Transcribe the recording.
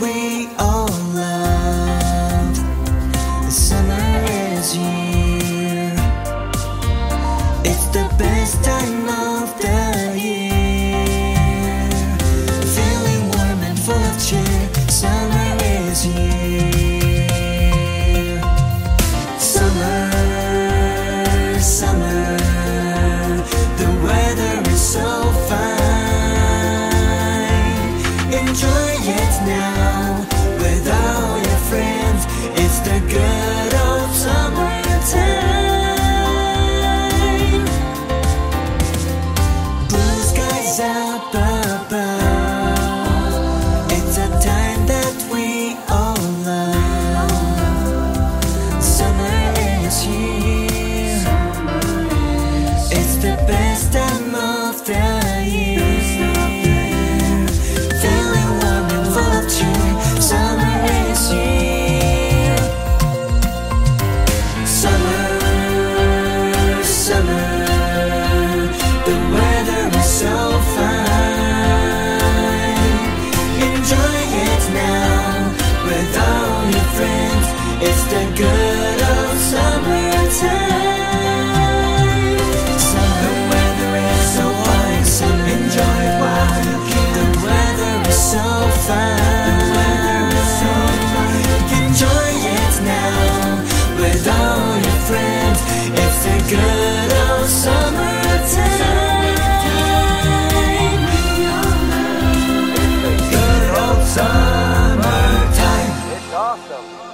we all love. The summer. It's the best time. Best time of the Good